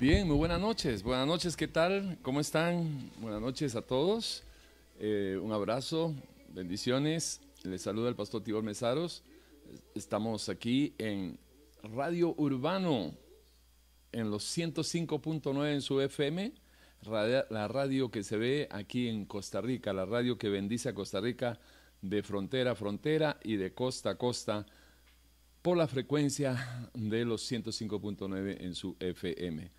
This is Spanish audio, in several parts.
Bien, muy buenas noches. Buenas noches, ¿qué tal? ¿Cómo están? Buenas noches a todos. Eh, un abrazo, bendiciones. Les saluda el pastor Tibor Mesaros. Estamos aquí en Radio Urbano, en los 105.9 en su FM, la radio que se ve aquí en Costa Rica, la radio que bendice a Costa Rica de frontera a frontera y de costa a costa por la frecuencia de los 105.9 en su FM.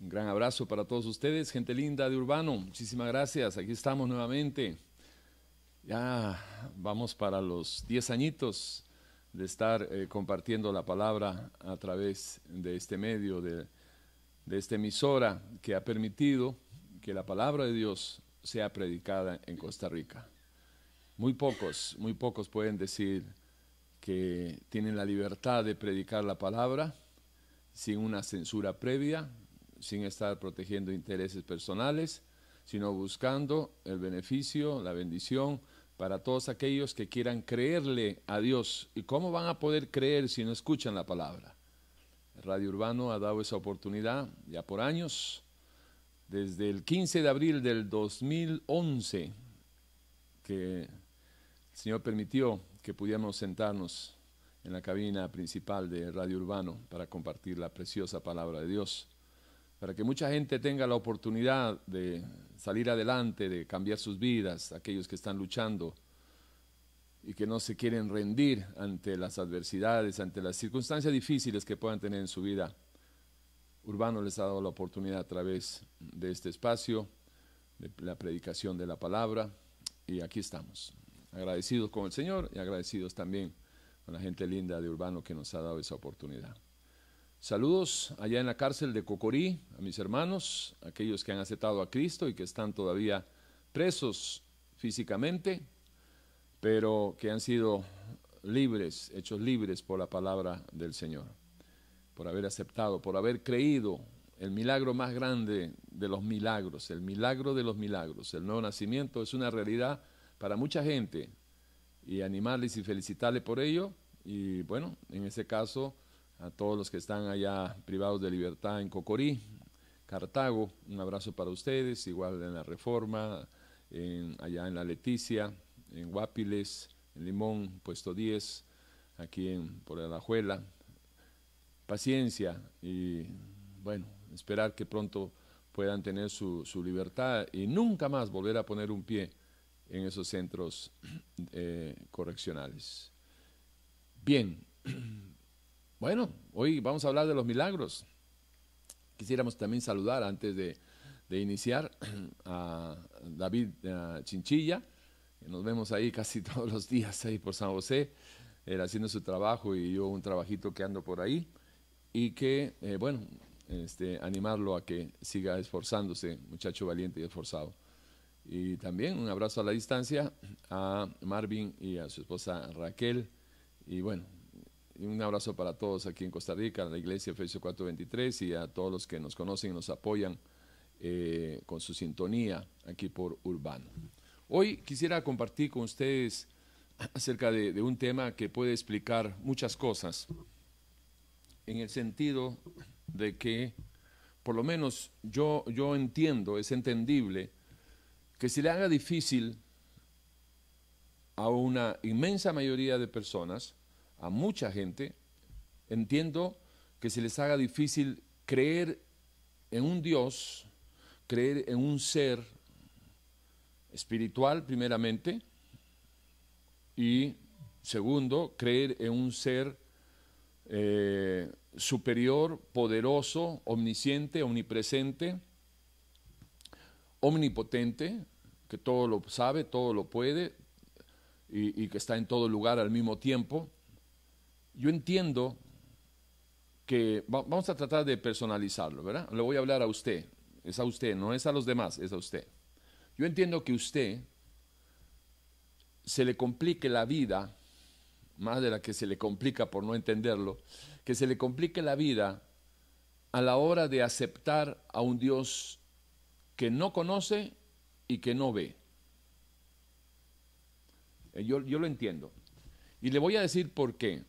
Un gran abrazo para todos ustedes, gente linda de Urbano. Muchísimas gracias. Aquí estamos nuevamente. Ya vamos para los 10 añitos de estar eh, compartiendo la palabra a través de este medio, de, de esta emisora que ha permitido que la palabra de Dios sea predicada en Costa Rica. Muy pocos, muy pocos pueden decir que tienen la libertad de predicar la palabra sin una censura previa, sin estar protegiendo intereses personales, sino buscando el beneficio, la bendición para todos aquellos que quieran creerle a Dios. ¿Y cómo van a poder creer si no escuchan la palabra? Radio Urbano ha dado esa oportunidad ya por años, desde el 15 de abril del 2011, que el Señor permitió que pudiéramos sentarnos en la cabina principal de Radio Urbano para compartir la preciosa palabra de Dios, para que mucha gente tenga la oportunidad de salir adelante, de cambiar sus vidas, aquellos que están luchando y que no se quieren rendir ante las adversidades, ante las circunstancias difíciles que puedan tener en su vida. Urbano les ha dado la oportunidad a través de este espacio, de la predicación de la palabra, y aquí estamos, agradecidos con el Señor y agradecidos también con la gente linda de Urbano que nos ha dado esa oportunidad. Saludos allá en la cárcel de Cocorí, a mis hermanos, aquellos que han aceptado a Cristo y que están todavía presos físicamente, pero que han sido libres, hechos libres por la palabra del Señor, por haber aceptado, por haber creído el milagro más grande de los milagros, el milagro de los milagros, el nuevo nacimiento. Es una realidad para mucha gente y animarles y felicitarles por ello. Y bueno, en ese caso a todos los que están allá privados de libertad en Cocorí, Cartago, un abrazo para ustedes, igual en la Reforma, allá en la Leticia, en Guapiles, en Limón, puesto 10, aquí en, por Alajuela. Paciencia y bueno, esperar que pronto puedan tener su, libertad y nunca más volver a poner un pie en esos centros eh, correccionales. Bien, bueno, hoy vamos a hablar de los milagros. Quisiéramos también saludar antes de, iniciar a David Chinchilla, que nos vemos ahí casi todos los días ahí por San José, él haciendo su trabajo y yo un trabajito que ando por ahí, y que, eh, bueno, este, animarlo a que siga esforzándose, muchacho valiente y esforzado. Y también un abrazo a la distancia a Marvin y a su esposa Raquel, y bueno, un abrazo para todos aquí en Costa Rica, a la iglesia Efesios 423 y a todos los que nos conocen y nos apoyan eh, con su sintonía aquí por Urbano. Hoy quisiera compartir con ustedes acerca de, un tema que puede explicar muchas cosas, en el sentido de que, por lo menos yo, yo entiendo, es entendible, que se le haga difícil a una inmensa mayoría de personas a mucha gente, entiendo que se les haga difícil creer en un Dios, creer en un ser espiritual primeramente y segundo, creer en un ser eh, superior, poderoso, omnisciente, omnipresente, omnipotente, que todo lo sabe, todo lo puede y que está en todo lugar al mismo tiempo yo entiendo que vamos a tratar de personalizarlo, ¿verdad? Le voy a hablar a usted, es a usted, no es a los demás, es a usted. Yo entiendo que usted se le complique la vida, más de la que se le complica por no entenderlo, que se le complique la vida a la hora de aceptar a un Dios que no conoce y que no ve. Eh, yo, yo lo entiendo. Y le voy a decir por qué.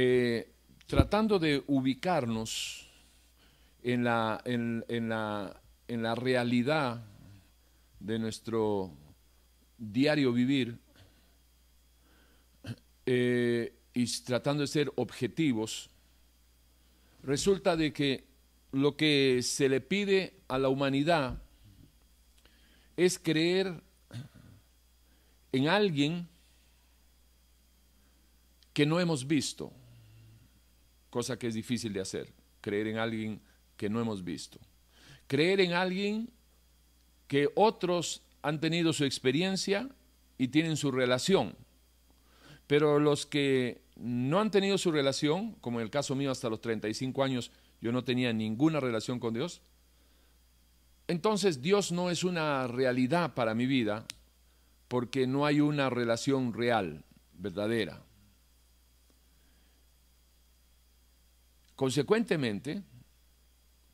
Eh, tratando de ubicarnos en la, en, la, en la realidad de nuestro diario vivir eh, y tratando de ser objetivos, resulta de que lo que se le pide a la humanidad es creer en alguien que no hemos visto, cosa que es difícil de hacer, creer en alguien que no hemos visto. Creer en alguien que otros han tenido su experiencia y tienen su relación. Pero los que no han tenido su relación, como en el caso mío hasta los 35 años, yo no tenía ninguna relación con Dios, entonces Dios no es una realidad para mi vida porque no hay una relación real, verdadera. Consecuentemente,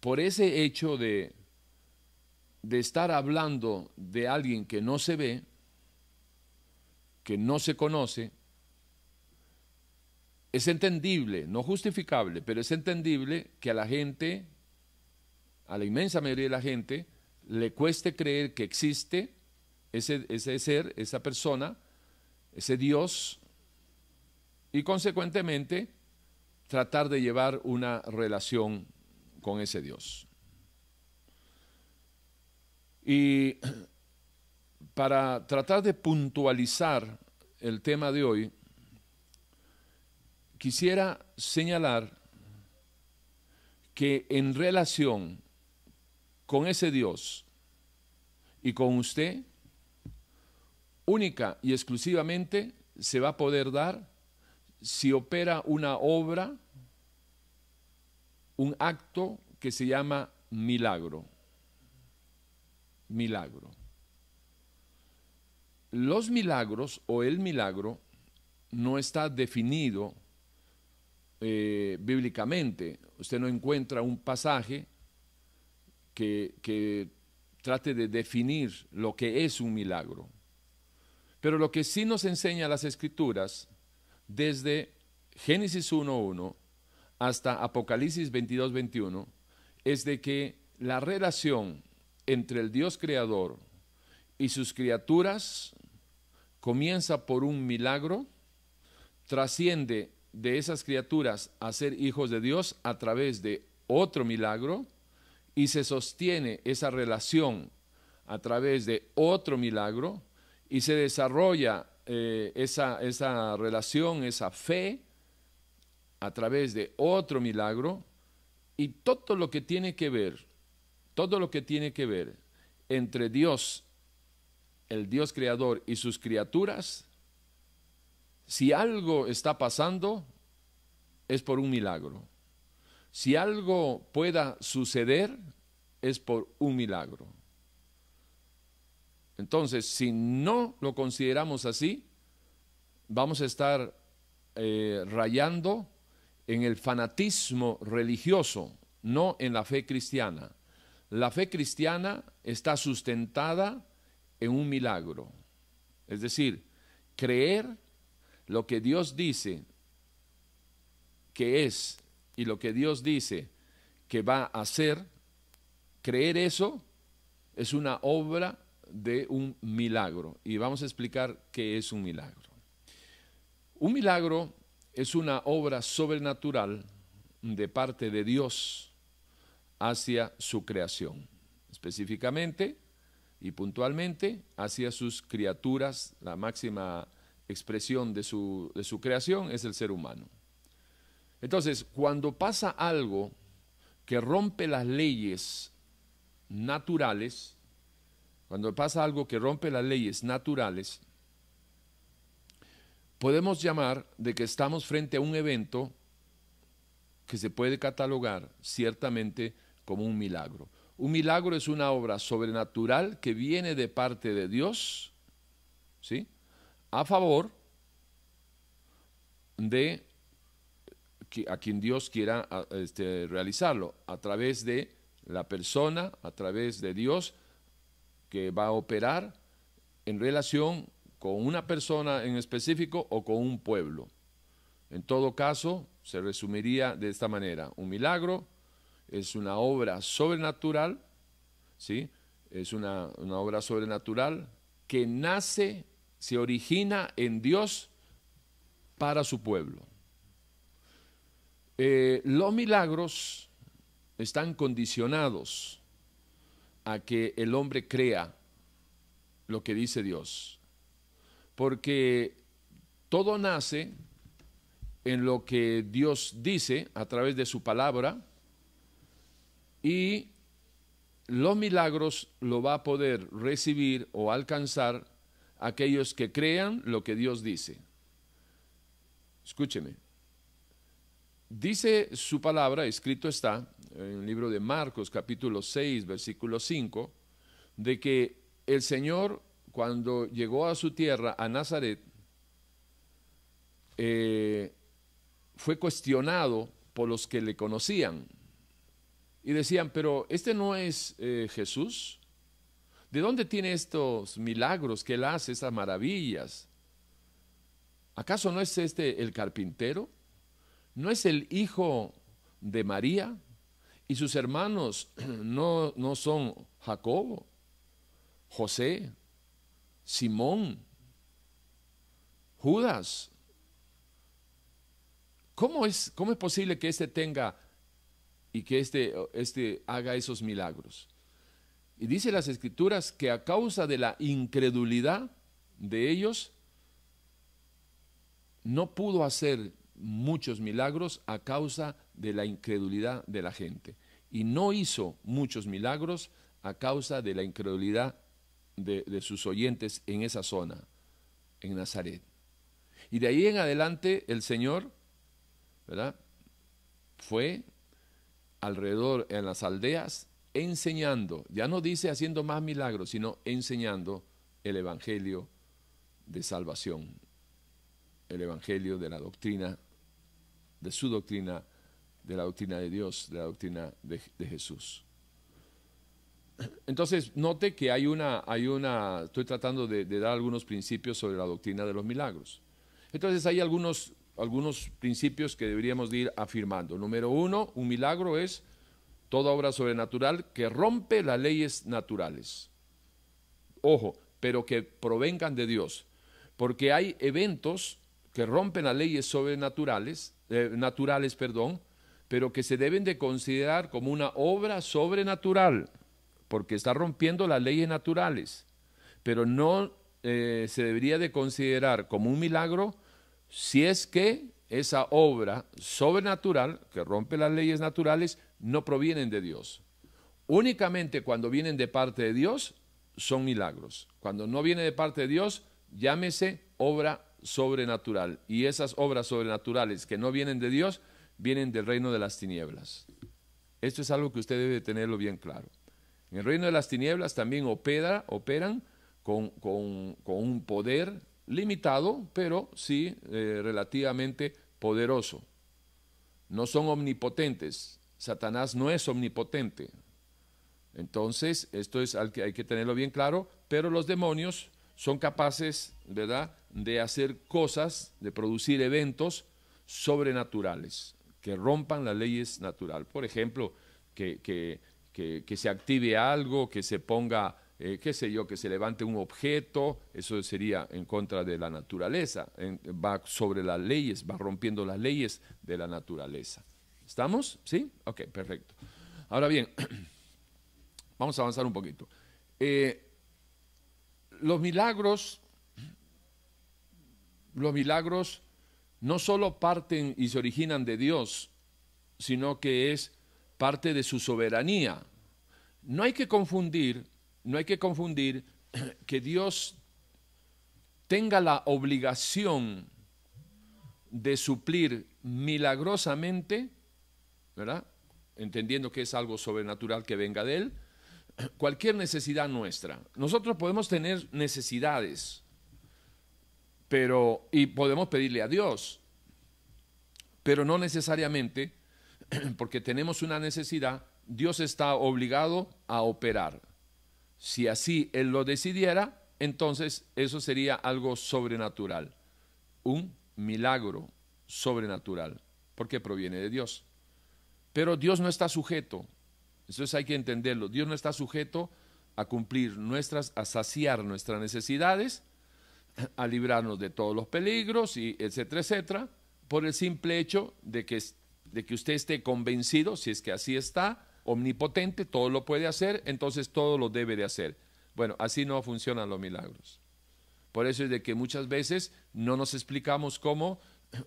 por ese hecho de, de estar hablando de alguien que no se ve, que no se conoce, es entendible, no justificable, pero es entendible que a la gente, a la inmensa mayoría de la gente, le cueste creer que existe ese, ese ser, esa persona, ese Dios, y consecuentemente tratar de llevar una relación con ese Dios. Y para tratar de puntualizar el tema de hoy, quisiera señalar que en relación con ese Dios y con usted, única y exclusivamente se va a poder dar si opera una obra un acto que se llama milagro. Milagro. Los milagros o el milagro no está definido eh, bíblicamente. Usted no encuentra un pasaje que, que trate de definir lo que es un milagro. Pero lo que sí nos enseña las escrituras, desde Génesis 1.1 hasta Apocalipsis 22, 21, es de que la relación entre el Dios creador y sus criaturas comienza por un milagro, trasciende de esas criaturas a ser hijos de Dios a través de otro milagro y se sostiene esa relación a través de otro milagro y se desarrolla eh, esa, esa relación, esa fe a través de otro milagro y todo lo que tiene que ver, todo lo que tiene que ver entre Dios, el Dios creador y sus criaturas, si algo está pasando, es por un milagro. Si algo pueda suceder, es por un milagro. Entonces, si no lo consideramos así, vamos a estar eh, rayando en el fanatismo religioso, no en la fe cristiana. La fe cristiana está sustentada en un milagro. Es decir, creer lo que Dios dice que es y lo que Dios dice que va a hacer, creer eso es una obra de un milagro. Y vamos a explicar qué es un milagro. Un milagro es una obra sobrenatural de parte de Dios hacia su creación, específicamente y puntualmente hacia sus criaturas. La máxima expresión de su, de su creación es el ser humano. Entonces, cuando pasa algo que rompe las leyes naturales, cuando pasa algo que rompe las leyes naturales, podemos llamar de que estamos frente a un evento que se puede catalogar ciertamente como un milagro. Un milagro es una obra sobrenatural que viene de parte de Dios, ¿sí? A favor de a quien Dios quiera este, realizarlo, a través de la persona, a través de Dios, que va a operar en relación con una persona en específico o con un pueblo. En todo caso, se resumiría de esta manera, un milagro es una obra sobrenatural, ¿sí? Es una, obra sobrenatural que nace, se origina en Dios para su pueblo. Eh, los milagros están condicionados a que el hombre crea lo que dice Dios. Porque todo nace en lo que Dios dice a través de su palabra y los milagros lo va a poder recibir o alcanzar aquellos que crean lo que Dios dice. Escúcheme. Dice su palabra, escrito está en el libro de Marcos capítulo 6, versículo 5, de que el Señor cuando llegó a su tierra, a Nazaret, eh, fue cuestionado por los que le conocían y decían, pero este no es eh, Jesús. ¿De dónde tiene estos milagros que él hace, esas maravillas? ¿Acaso no es este el carpintero? ¿No es el hijo de María? ¿Y sus hermanos no, no son Jacobo, José, Simón, Judas? ¿Cómo es, ¿Cómo es posible que éste tenga y que éste este haga esos milagros? Y dice las escrituras que a causa de la incredulidad de ellos, no pudo hacer muchos milagros a causa de la incredulidad de la gente. Y no hizo muchos milagros a causa de la incredulidad de, sus oyentes en esa zona, en Nazaret. Y de ahí en adelante el Señor ¿verdad? Fue alrededor en las aldeas enseñando, ya no dice haciendo más milagros, sino enseñando el Evangelio de salvación, el Evangelio de la doctrina, de su doctrina, de la doctrina de Dios, de la doctrina de, Jesús. Entonces, note que hay una, hay una, estoy tratando de, dar algunos principios sobre la doctrina de los milagros. Entonces, hay algunos algunos principios que deberíamos ir afirmando. Número uno, un milagro es toda obra sobrenatural que rompe las leyes naturales. Ojo, pero que provengan de Dios. Porque hay eventos que rompen las leyes sobrenaturales, eh, naturales, perdón, pero que se deben de considerar como una obra sobrenatural, porque está rompiendo las leyes naturales. Pero no eh, se debería de considerar como un milagro si es que esa obra sobrenatural, que rompe las leyes naturales, no provienen de Dios. Únicamente cuando vienen de parte de Dios son milagros. Cuando no viene de parte de Dios, llámese obra sobrenatural. Y esas obras sobrenaturales que no vienen de Dios, vienen del reino de las tinieblas. Esto es algo que usted debe tenerlo bien claro. En el reino de las tinieblas también opera, operan con, con un poder limitado, pero sí eh, relativamente poderoso. No son omnipotentes. Satanás no es omnipotente. Entonces, esto es algo que hay que tenerlo bien claro, pero los demonios son capaces, ¿verdad?, de hacer cosas, de producir eventos sobrenaturales que rompan las leyes naturales. Por ejemplo, que, que, que se active algo, que se ponga eh, qué sé yo, que se levante un objeto, eso sería en contra de la naturaleza, va sobre las leyes, va rompiendo las leyes de la naturaleza. ¿Estamos? ¿Sí? Ok, perfecto. Ahora bien, vamos a avanzar un poquito. Eh, los milagros, los milagros no solo parten y se originan de Dios, sino que es parte de su soberanía. No hay que confundir no hay que confundir que Dios tenga la obligación de suplir milagrosamente, ¿verdad? Entendiendo que es algo sobrenatural que venga de Él, cualquier necesidad nuestra. Nosotros podemos tener necesidades, pero, y podemos pedirle a Dios, pero no necesariamente, porque tenemos una necesidad, Dios está obligado a operar. Si así Él lo decidiera, entonces eso sería algo sobrenatural, un milagro sobrenatural, porque proviene de Dios. Pero Dios no está sujeto, eso hay que entenderlo, Dios no está sujeto a cumplir nuestras, a saciar nuestras necesidades, a librarnos de todos los peligros, y etcétera, etcétera, por el simple hecho de que, de que usted esté convencido, si es que así está, omnipotente, todo lo puede hacer, entonces todo lo debe de hacer. Bueno, así no funcionan los milagros. Por eso es de que muchas veces no nos explicamos cómo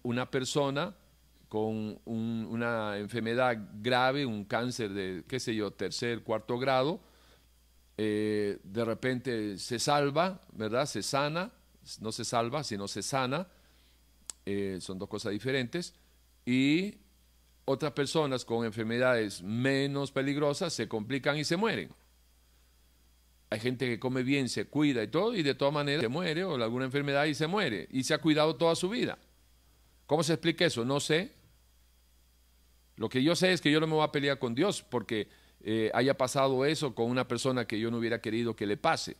una persona con una enfermedad grave, un cáncer de, qué sé yo, tercer, cuarto grado, eh, de repente se salva, ¿verdad? Se sana, no se salva, sino se sana, eh, son dos cosas diferentes, y otras personas con enfermedades menos peligrosas se complican y se mueren. Hay gente que come bien, se cuida y todo, y de todas maneras se muere o alguna enfermedad y se muere, y se ha cuidado toda su vida. ¿Cómo se explica eso? No sé. Lo que yo sé es que yo no me voy a pelear con Dios porque eh, haya pasado eso con una persona que yo no hubiera querido que le pase.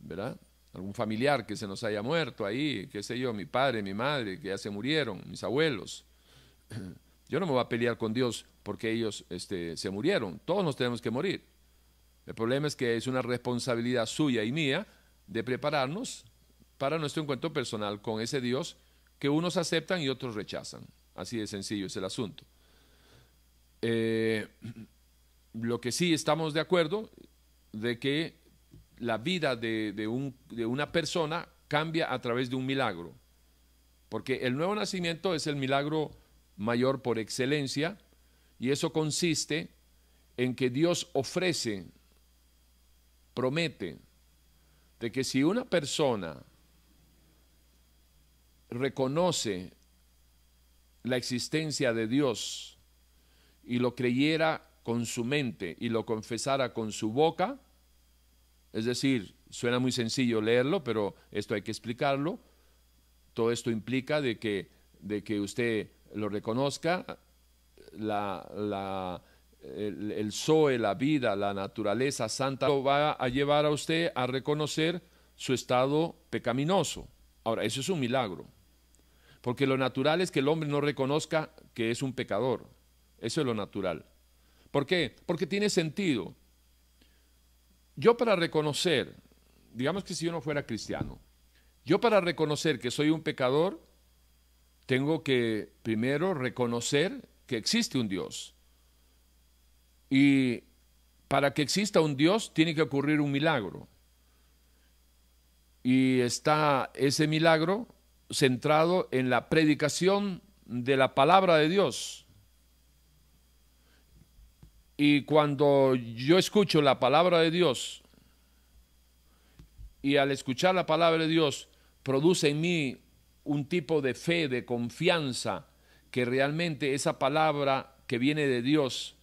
¿Verdad? Algún familiar que se nos haya muerto ahí, qué sé yo, mi padre, mi madre, que ya se murieron, mis abuelos. Yo no me voy a pelear con Dios porque ellos este, se murieron. Todos nos tenemos que morir. El problema es que es una responsabilidad suya y mía de prepararnos para nuestro encuentro personal con ese Dios que unos aceptan y otros rechazan. Así de sencillo es el asunto. Eh, lo que sí estamos de acuerdo de que la vida de, de una persona cambia a través de un milagro. Porque el nuevo nacimiento es el milagro mayor por excelencia y eso consiste en que Dios ofrece, promete, de que si una persona reconoce la existencia de Dios y lo creyera con su mente y lo confesara con su boca, es decir, suena muy sencillo leerlo, pero esto hay que explicarlo, todo esto implica de que, de que usted lo reconozca, el, el Zoe, la vida, la naturaleza santa, lo va a llevar a usted a reconocer su estado pecaminoso. Ahora, eso es un milagro. Porque lo natural es que el hombre no reconozca que es un pecador. Eso es lo natural. ¿Por qué? Porque tiene sentido. Yo para reconocer, digamos que si yo no fuera cristiano, yo para reconocer que soy un pecador, tengo que primero reconocer que existe un Dios. Y para que exista un Dios tiene que ocurrir un milagro. Y está ese milagro centrado en la predicación de la palabra de Dios. Y cuando yo escucho la palabra de Dios y al escuchar la palabra de Dios produce en mí un tipo de fe, de confianza, que realmente esa palabra que viene de Dios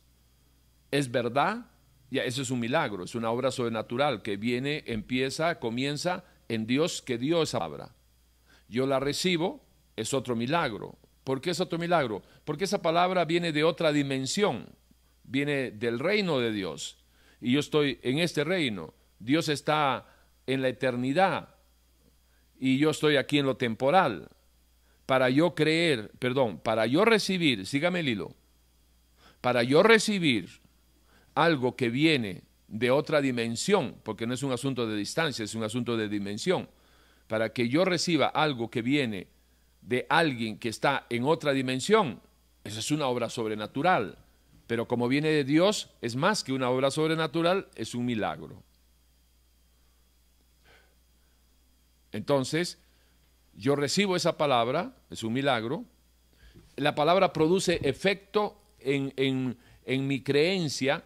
es verdad, ya eso es un milagro, es una obra sobrenatural que viene, empieza, comienza en Dios que dio esa palabra yo la recibo, es otro milagro. ¿Por qué es otro milagro? Porque esa palabra viene de otra dimensión, viene del reino de Dios. Y yo estoy en este reino. Dios está en la eternidad y yo estoy aquí en lo temporal. Para yo creer, perdón, para yo recibir, sígame el hilo, para yo recibir algo que viene de otra dimensión, porque no es un asunto de distancia, es un asunto de dimensión para que yo reciba algo que viene de alguien que está en otra dimensión, eso es una obra sobrenatural. Pero como viene de Dios, es más que una obra sobrenatural, es un milagro. Entonces, yo recibo esa palabra, es un milagro, la palabra produce efecto en, mi creencia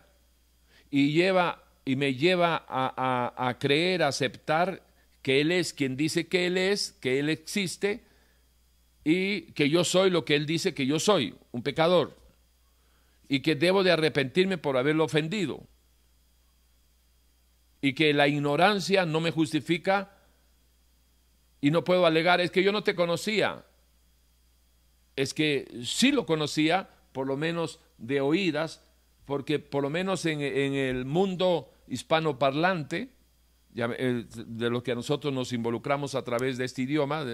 y, lleva, y me lleva a, a, a creer, a aceptar que Él es quien dice que Él es, que Él existe y que yo soy lo que Él dice que yo soy, un pecador, y que debo de arrepentirme por haberlo ofendido, y que la ignorancia no me justifica y no puedo alegar, es que yo no te conocía, es que sí lo conocía, por lo menos de oídas, porque por lo menos en, en el mundo hispanoparlante, eh, de los que nosotros nos involucramos a través de este idioma,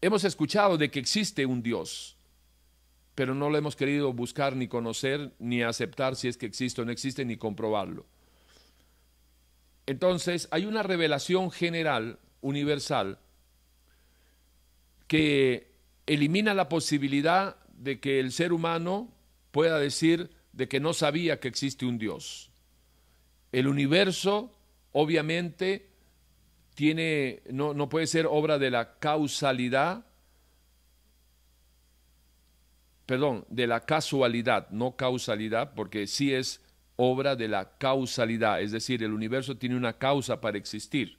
hemos escuchado de que existe un Dios. pero no lo hemos querido buscar ni conocer ni aceptar si es que existe o no existe ni comprobarlo. Entonces, hay una revelación general, universal, que elimina la posibilidad de que el ser humano pueda decir de que no sabía que existe un Dios. El universo, obviamente, tiene, no, no puede ser obra de la causalidad, perdón, de la casualidad, no causalidad, porque sí es obra de la causalidad, es decir, el universo tiene una causa para existir,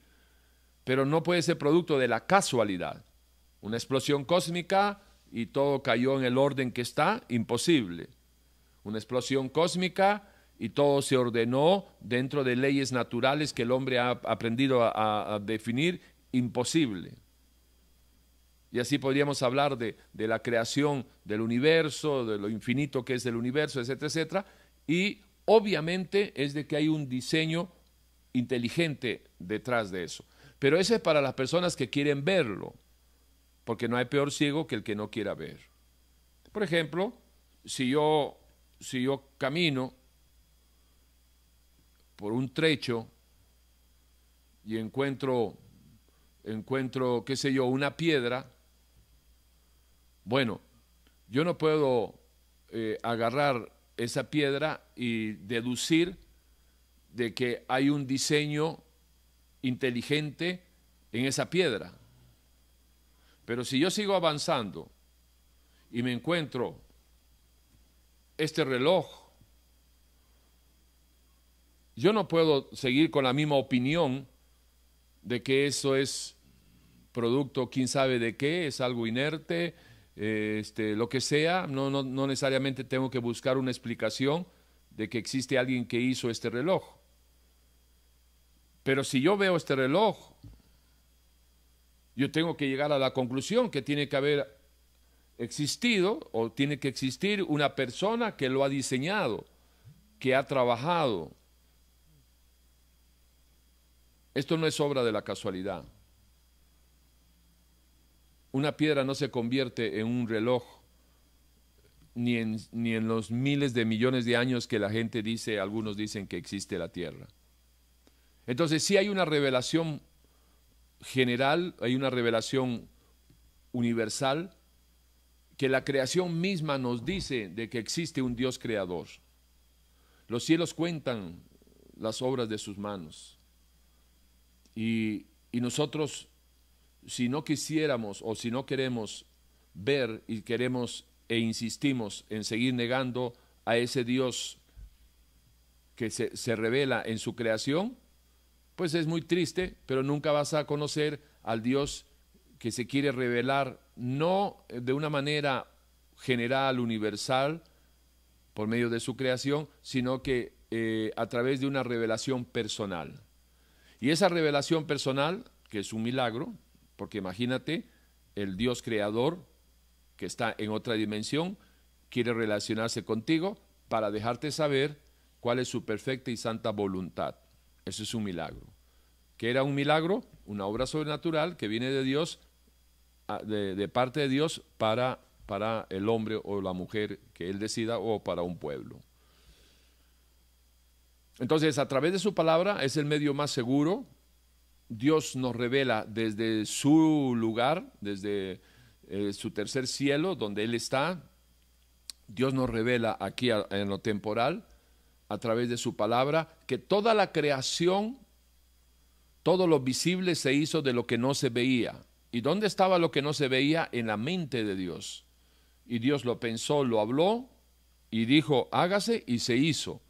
pero no puede ser producto de la casualidad. Una explosión cósmica y todo cayó en el orden que está, imposible. Una explosión cósmica y todo se ordenó dentro de leyes naturales que el hombre ha aprendido a, definir, imposible. Y así podríamos hablar de, de, la creación del universo, de lo infinito que es el universo, etcétera, etcétera. Y obviamente es de que hay un diseño inteligente detrás de eso. Pero ese es para las personas que quieren verlo, porque no hay peor ciego que el que no quiera ver. Por ejemplo, si yo, si yo camino por un trecho y encuentro, encuentro, qué sé yo, una piedra, bueno, yo no puedo eh, agarrar esa piedra y deducir de que hay un diseño inteligente en esa piedra. Pero si yo sigo avanzando y me encuentro este reloj, yo no puedo seguir con la misma opinión de que eso es producto, quién sabe de qué, es algo inerte, este, lo que sea, no, no, no necesariamente tengo que buscar una explicación de que existe alguien que hizo este reloj. Pero si yo veo este reloj, yo tengo que llegar a la conclusión que tiene que haber existido o tiene que existir una persona que lo ha diseñado, que ha trabajado. Esto no es obra de la casualidad. Una piedra no se convierte en un reloj ni en, ni en los miles de millones de años que la gente dice, algunos dicen que existe la Tierra. Entonces sí hay una revelación general, hay una revelación universal, que la creación misma nos dice de que existe un Dios creador. Los cielos cuentan las obras de sus manos. Y, y nosotros si no quisiéramos o si no queremos ver y queremos e insistimos en seguir negando a ese Dios que se, se, revela en su creación, pues es muy triste, pero nunca vas a conocer al Dios que se quiere revelar no de una manera general, universal, por medio de su creación, sino que eh, a través de una revelación personal. Y esa revelación personal, que es un milagro, porque imagínate, el Dios creador que está en otra dimensión quiere relacionarse contigo para dejarte saber cuál es su perfecta y santa voluntad. Eso es un milagro. ¿Qué era un milagro? Una obra sobrenatural que viene de Dios, de, de parte de Dios para, para el hombre o la mujer que él decida o para un pueblo. Entonces, a través de su palabra es el medio más seguro Dios nos revela desde su lugar, desde eh, su tercer cielo, donde Él está. Dios nos revela aquí en lo temporal, a través de su palabra, que toda la creación, todo lo visible se hizo de lo que no se veía. ¿Y dónde estaba lo que no se veía? En la mente de Dios. Y Dios lo pensó, lo habló y dijo, hágase y se hizo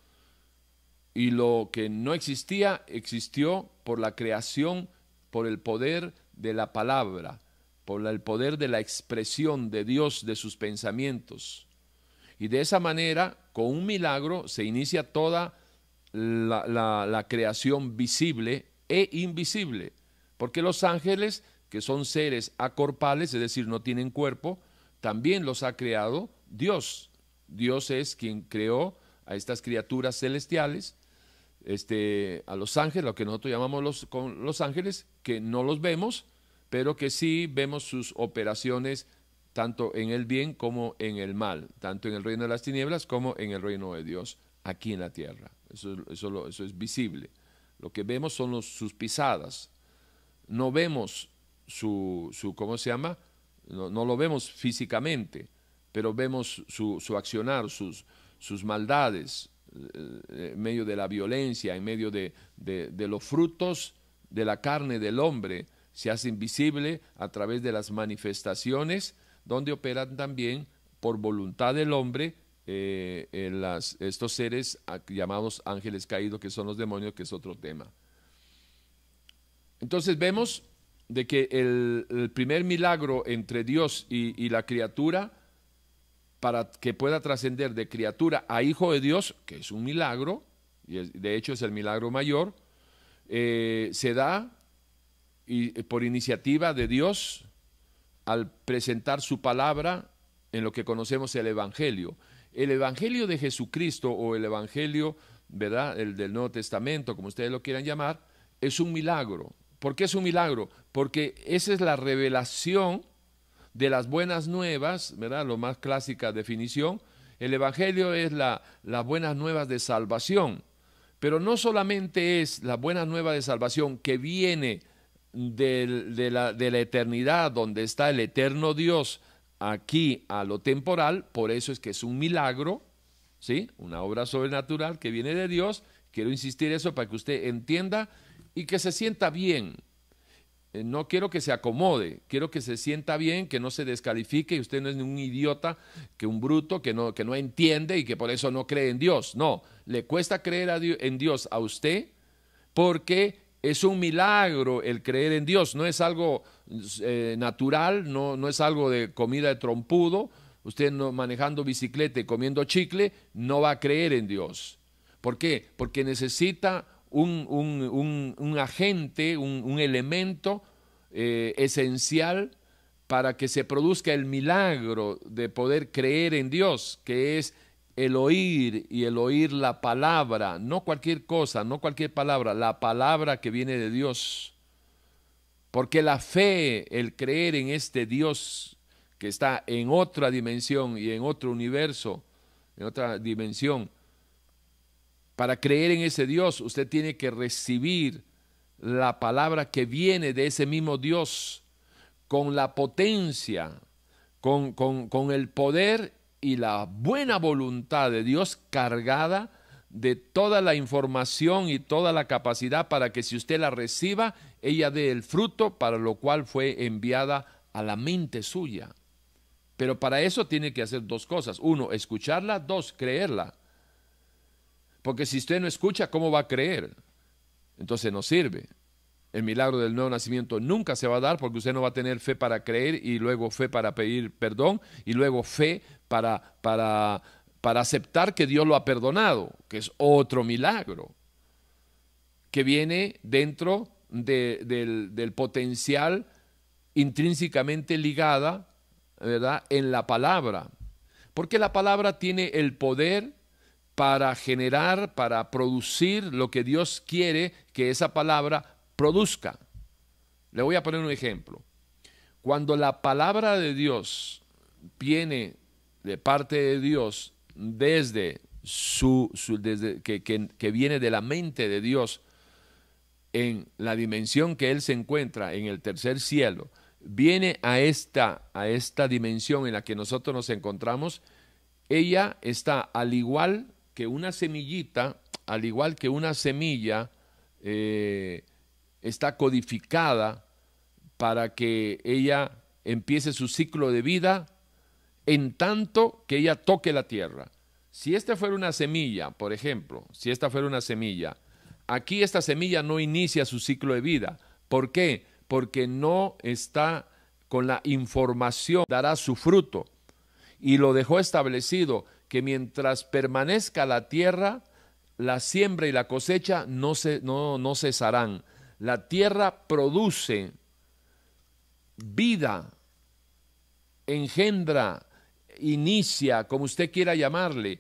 y lo que no existía existió por la creación, por el poder de la palabra, por el poder de la expresión de Dios de sus pensamientos. Y de esa manera, con un milagro, se inicia toda la, creación visible e invisible, porque los ángeles, que son seres acorpales, es decir, no tienen cuerpo, también los ha creado Dios. Dios es quien creó a estas criaturas celestiales este, a los ángeles, lo que nosotros llamamos los, los ángeles, que no los vemos, pero que sí vemos sus operaciones tanto en el bien como en el mal, tanto en el reino de las tinieblas como en el reino de Dios aquí en la tierra. Eso, eso, es visible. Lo que vemos son sus pisadas. No vemos su, su ¿cómo se llama? No, lo vemos físicamente, pero vemos su, su accionar, sus, sus maldades, en medio de la violencia, en medio de, de, los frutos de la carne del hombre, se hacen visible a través de las manifestaciones donde operan también por voluntad del hombre eh, estos seres llamados ángeles caídos, que son los demonios, que es otro tema. Entonces vemos de que el, primer milagro entre Dios y, la criatura, para que pueda trascender de criatura a hijo de Dios, que es un milagro, y de hecho es el milagro mayor, eh, se da y, por iniciativa de Dios al presentar su palabra en lo que conocemos el Evangelio. El Evangelio de Jesucristo o el Evangelio, ¿verdad? El del Nuevo Testamento, como ustedes lo quieran llamar, es un milagro. ¿Por qué es un milagro? Porque esa es la revelación de las buenas nuevas, ¿verdad? Lo más clásica definición. El Evangelio es la, las buenas nuevas de salvación. Pero no solamente es la buena nueva de salvación que viene de, la, de la eternidad, donde está el eterno Dios, aquí a lo temporal, por eso es que es un milagro, ¿sí? Una obra sobrenatural que viene de Dios. Quiero insistir eso para que usted entienda y que se sienta bien. Eh, no quiero que se acomode, quiero que se sienta bien, que no se descalifique y usted no es un idiota, que un bruto, que no, que no entiende y que por eso no cree en Dios. No, le cuesta creer en Dios a usted porque es un milagro el creer en Dios, no es algo eh, natural, no, no es algo de comida de trompudo. Usted manejando bicicleta y comiendo chicle no va a creer en Dios. ¿Por qué? Porque necesita un, agente, un, elemento eh, esencial para que se produzca el milagro de poder creer en Dios, que es el oír y el oír la palabra, no cualquier cosa, no cualquier palabra, la palabra que viene de Dios. Porque la fe, el creer en este Dios que está en otra dimensión y en otro universo, en otra dimensión, para creer en ese Dios, usted tiene que recibir la palabra que viene de ese mismo Dios, con la potencia, con, con, el poder y la buena voluntad de Dios cargada de toda la información y toda la capacidad para que si usted la reciba, ella dé el fruto para lo cual fue enviada a la mente suya. Pero para eso tiene que hacer dos cosas. Uno, escucharla. Dos, creerla. Porque si usted no escucha, ¿cómo va a creer? Entonces no sirve. El milagro del nuevo nacimiento nunca se va a dar porque usted no va a tener fe para creer y luego fe para pedir perdón y luego fe para, para, para aceptar que Dios lo ha perdonado, que es otro milagro, que viene dentro del, del potencial intrínsecamente ligada, ¿verdad?, en la palabra. Porque la palabra tiene el poder para generar, para producir lo que Dios quiere que esa palabra produzca. Le voy a poner un ejemplo. Cuando la palabra de Dios viene de parte de Dios desde su, desde, que, que viene de la mente de Dios en la dimensión que Él se encuentra en el tercer cielo, viene a esta, a esta dimensión en la que nosotros nos encontramos, ella está al igual que una semillita, al igual que una semilla, eh, está codificada para que ella empiece su ciclo de vida en tanto que ella toque la tierra. Si esta fuera una semilla, por ejemplo, si esta fuera una semilla, aquí esta semilla no inicia su ciclo de vida. ¿Por qué? Porque no está con la información, dará su fruto. Y lo dejó establecido que mientras permanezca la tierra, la siembra y la cosecha no, se, no, no cesarán. La tierra produce vida, engendra, inicia, como usted quiera llamarle,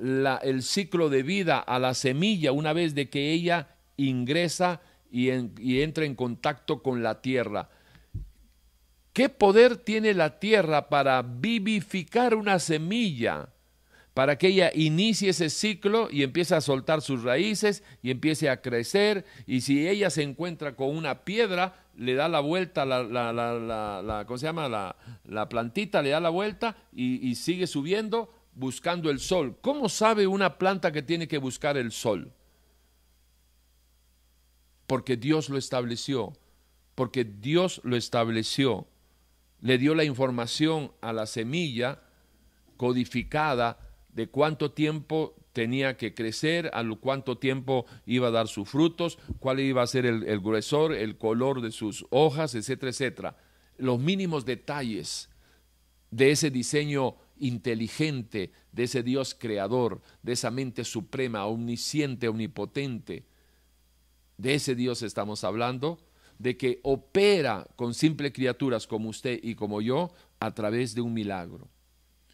la, el ciclo de vida a la semilla una vez de que ella ingresa y, y entra en contacto con la tierra. ¿Qué poder tiene la tierra para vivificar una semilla? Para que ella inicie ese ciclo y empiece a soltar sus raíces y empiece a crecer. Y si ella se encuentra con una piedra, le da la vuelta, la, la, la, ¿cómo se llama? La, plantita le da la vuelta y, y sigue subiendo buscando el sol. ¿Cómo sabe una planta que tiene que buscar el sol? Porque Dios lo estableció, porque Dios lo estableció. Le dio la información a la semilla codificada de cuánto tiempo tenía que crecer, a cuánto tiempo iba a dar sus frutos, cuál iba a ser el, el gruesor, el color de sus hojas, etcétera, etcétera. Los mínimos detalles de ese diseño inteligente, de ese Dios creador, de esa mente suprema, omnisciente, omnipotente. De ese Dios estamos hablando, de que opera con simples criaturas como usted y como yo a través de un milagro.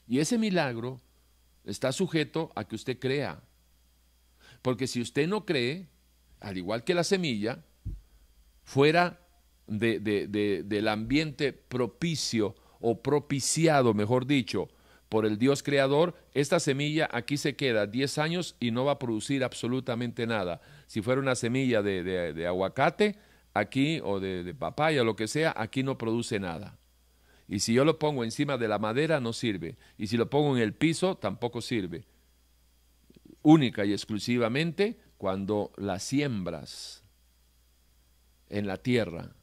Y ese milagro está sujeto a que usted crea. Porque si usted no cree, al igual que la semilla, fuera del ambiente propicio o propiciado, mejor dicho, por el Dios creador, esta semilla aquí se queda 10 años y no va a producir absolutamente nada. Si fuera una semilla de, aguacate, aquí, o de, de papaya, lo que sea, aquí no produce nada. Y si yo lo pongo encima de la madera, no sirve. Y si lo pongo en el piso, tampoco sirve. Única y exclusivamente cuando la siembras en la tierra,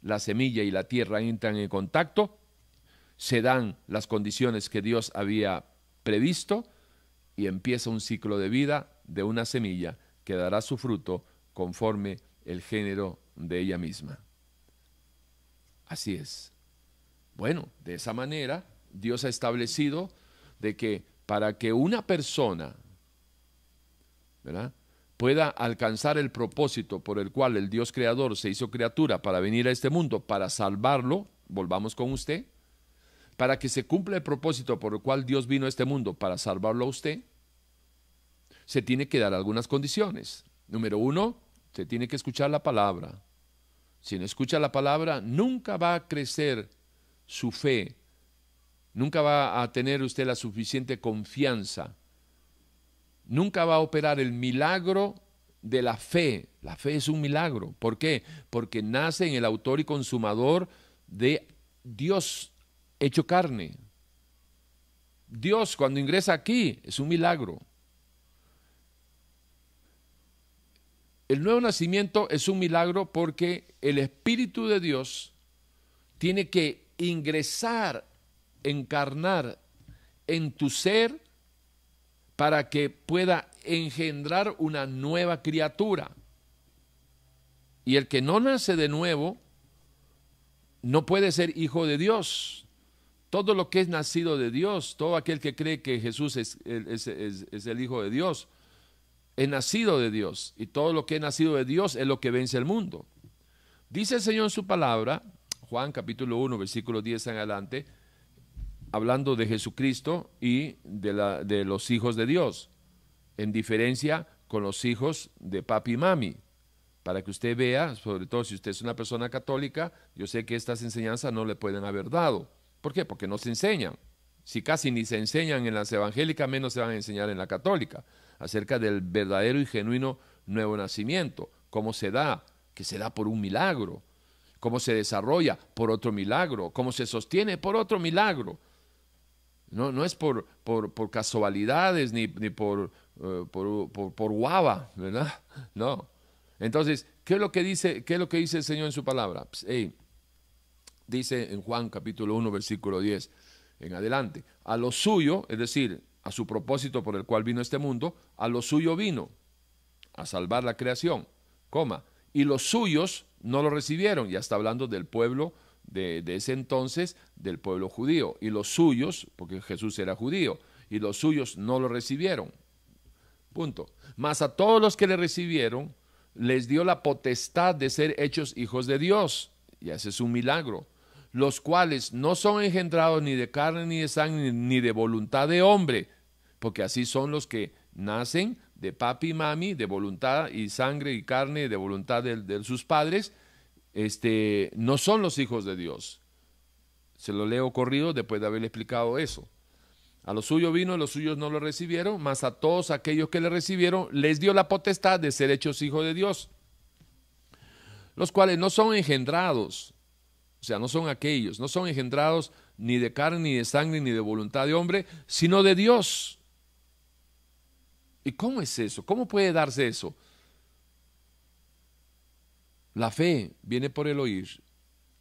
la semilla y la tierra entran en contacto, se dan las condiciones que Dios había previsto y empieza un ciclo de vida de una semilla que dará su fruto conforme el género de ella misma. Así es. Bueno, de esa manera Dios ha establecido de que para que una persona pueda alcanzar el propósito por el cual el Dios creador se hizo criatura para venir a este mundo, para salvarlo, volvamos con usted, para que se cumpla el propósito por el cual Dios vino a este mundo para salvarlo a usted, se tiene que dar algunas condiciones. Número uno, se tiene que escuchar la palabra. Si no escucha la palabra, nunca va a crecer su fe, nunca va a tener usted la suficiente confianza, nunca va a operar el milagro de la fe. La fe es un milagro. ¿Por qué? Porque nace en el autor y consumador de Dios hecho carne. Dios cuando ingresa aquí es un milagro. El nuevo nacimiento es un milagro porque el Espíritu de Dios tiene que ingresar, encarnar en tu ser para que pueda engendrar una nueva criatura. Y el que no nace de nuevo no puede ser hijo de Dios todo lo que es nacido de Dios, todo aquel que cree que Jesús es, el Hijo de Dios, es nacido de Dios. Y todo lo que es nacido de Dios es lo que vence el mundo. Dice el Señor en su palabra, Juan capítulo 1, versículo 10 en adelante, hablando de Jesucristo y de, la, de los hijos de Dios, en diferencia con los hijos de papi y mami para que usted vea, sobre todo si usted es una persona católica, yo sé que estas enseñanzas no le pueden haber dado. ¿Por qué? Porque no se enseñan. Si casi ni se enseñan en las evangélicas, menos se van a enseñar en la católica, acerca del verdadero y genuino nuevo nacimiento, cómo se da, que se da por un milagro, cómo se desarrolla por otro milagro, cómo se sostiene por otro milagro. No, no es por, por, casualidades ni, ni por, eh, por, por, guava, ¿verdad? No. Entonces, ¿qué es lo que dice, qué es lo que dice el Señor en su palabra? Pues, dice en Juan capítulo 1, versículo 10 en adelante, a lo suyo, es decir, a su propósito por el cual vino este mundo, a lo suyo vino, a salvar la creación, coma, y los suyos no lo recibieron, ya está hablando del pueblo de, de ese entonces, del pueblo judío, y los suyos, porque Jesús era judío, y los suyos no lo recibieron. Punto. Mas a todos los que le recibieron, les dio la potestad de ser hechos hijos de Dios. Y ese es un milagro los cuales no son engendrados ni de carne ni de sangre ni de voluntad de hombre, porque así son los que nacen de papi y mami, de voluntad y sangre y carne, de voluntad de, sus padres, este, no son los hijos de Dios. Se lo leo corrido después de haberle explicado eso. A los suyos vino, los suyos no lo recibieron, mas a todos aquellos que le recibieron les dio la potestad de ser hechos hijos de Dios, los cuales no son engendrados, o sea, no son aquellos, no son engendrados ni de carne, ni de sangre, ni de voluntad de hombre, sino de Dios. ¿Y cómo es eso? ¿Cómo puede darse eso? La fe viene por el oír,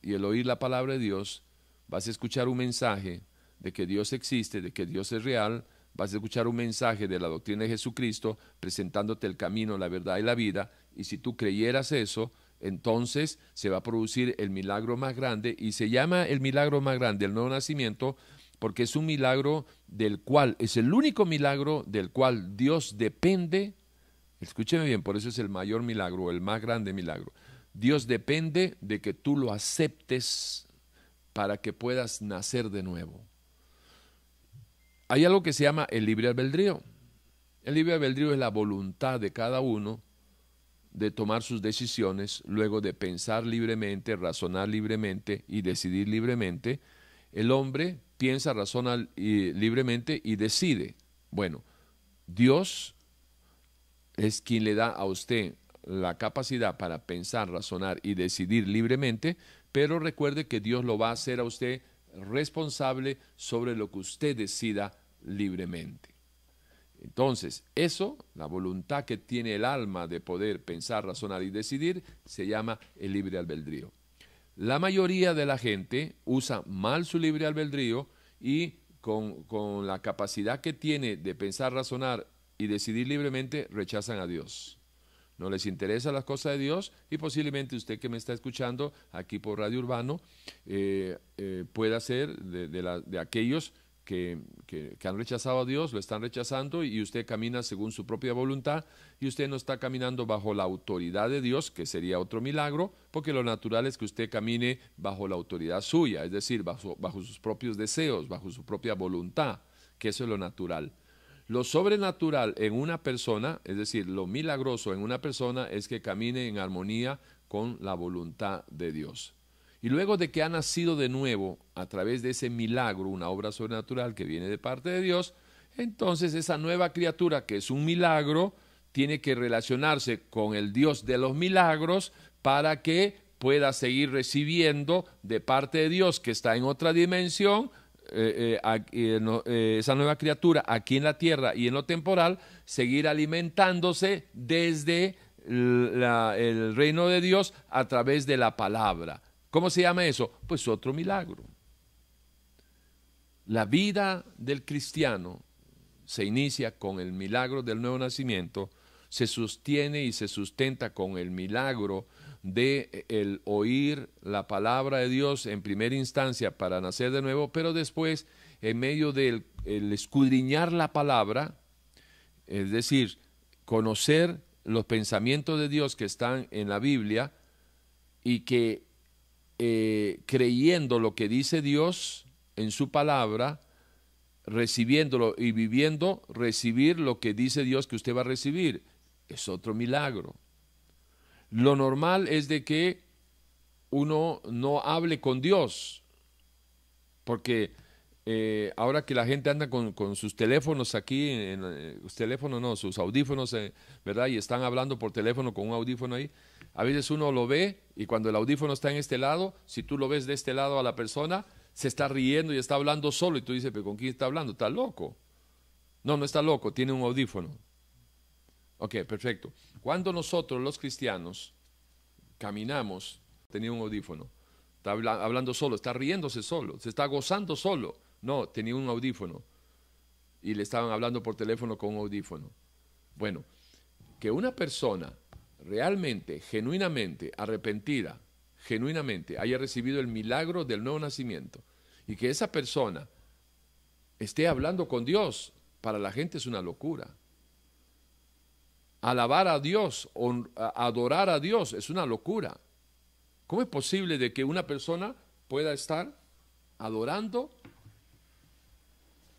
y el oír la palabra de Dios, vas a escuchar un mensaje de que Dios existe, de que Dios es real, vas a escuchar un mensaje de la doctrina de Jesucristo presentándote el camino, la verdad y la vida, y si tú creyeras eso, entonces se va a producir el milagro más grande y se llama el milagro más grande, el nuevo nacimiento, porque es un milagro del cual, es el único milagro del cual Dios depende, escúcheme bien, por eso es el mayor milagro, el más grande milagro. Dios depende de que tú lo aceptes para que puedas nacer de nuevo. Hay algo que se llama el libre albedrío. El libre albedrío es la voluntad de cada uno de tomar sus decisiones, luego de pensar libremente, razonar libremente y decidir libremente, el hombre piensa, razona libremente y decide. Bueno, Dios es quien le da a usted la capacidad para pensar, razonar y decidir libremente, pero recuerde que Dios lo va a hacer a usted responsable sobre lo que usted decida libremente. Entonces, eso, la voluntad que tiene el alma de poder pensar, razonar y decidir, se llama el libre albedrío. La mayoría de la gente usa mal su libre albedrío y con, con la capacidad que tiene de pensar, razonar y decidir libremente, rechazan a Dios. No les interesa las cosas de Dios y posiblemente usted que me está escuchando aquí por Radio Urbano eh, eh, pueda ser de, de aquellos que, han rechazado a Dios, lo están rechazando y usted camina según su propia voluntad y usted no está caminando bajo la autoridad de Dios, que sería otro milagro, porque lo natural es que usted camine bajo la autoridad suya, es decir, bajo, bajo sus propios deseos, bajo su propia voluntad, que eso es lo natural. Lo sobrenatural en una persona, es decir, lo milagroso en una persona es que camine en armonía con la voluntad de Dios. Y luego de que ha nacido de nuevo a través de ese milagro, una obra sobrenatural que viene de parte de Dios, entonces esa nueva criatura que es un milagro tiene que relacionarse con el Dios de los milagros para que pueda seguir recibiendo de parte de Dios que está en otra dimensión, eh, eh, eh, esa nueva criatura aquí en la tierra y en lo temporal, seguir alimentándose desde el reino de Dios a través de la palabra. ¿Cómo se llama eso? Pues otro milagro. La vida del cristiano se inicia con el milagro del nuevo nacimiento, se sostiene y se sustenta con el milagro de el oír la palabra de Dios en primera instancia para nacer de nuevo, pero después en medio del escudriñar la palabra, es decir, conocer los pensamientos de Dios que están en la Biblia y que eh, creyendo lo que dice Dios en su palabra, recibiéndolo y viviendo, recibir lo que dice Dios que usted va a recibir. Es otro milagro. Lo normal es de que uno no hable con Dios, porque eh, ahora que la gente anda con, sus teléfonos aquí, eh, teléfonos no, sus audífonos, ¿verdad? Y están hablando por teléfono con un audífono ahí, a veces uno lo ve y cuando el audífono está en este lado, si tú lo ves de este lado a la persona, se está riendo y está hablando solo y tú dices, pero ¿con quién está hablando? ¿Está loco? No, no está loco, tiene un audífono. Ok, perfecto. Cuando nosotros los cristianos caminamos, tenía un audífono, está hablando solo, está riéndose solo, se está gozando solo. No, tenía un audífono y le estaban hablando por teléfono con un audífono. Bueno, que una persona realmente, genuinamente arrepentida, genuinamente haya recibido el milagro del nuevo nacimiento y que esa persona esté hablando con Dios, para la gente es una locura. Alabar a Dios, adorar a Dios es una locura. ¿Cómo es posible de que una persona pueda estar adorando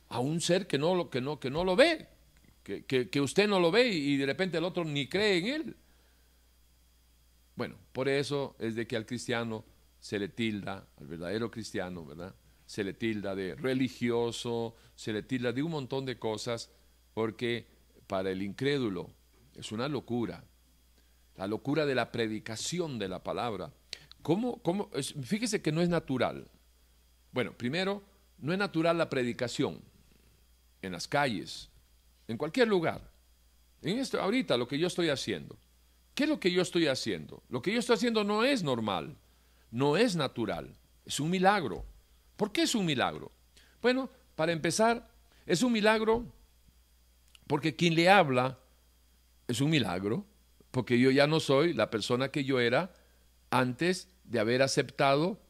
a un ser que no, que no, que no lo ve, que, que usted no lo ve y de repente el otro ni cree en él? Bueno, por eso es de que al cristiano se le tilda, al verdadero cristiano, ¿verdad? se le tilda de religioso, se le tilda de un montón de cosas, porque para el incrédulo es una locura. La locura de la predicación de la palabra. ¿Cómo, cómo? Fíjese que no es natural. Bueno, primero, no es natural la predicación en las calles, en cualquier lugar. En esto, ahorita lo que yo estoy haciendo. ¿Qué es lo que yo estoy haciendo? Lo que yo estoy haciendo no es normal, no es natural, es un milagro. ¿Por qué es un milagro? Bueno, para empezar, es un milagro porque quien le habla es un milagro, porque yo ya no soy la persona que yo era antes de haber aceptado,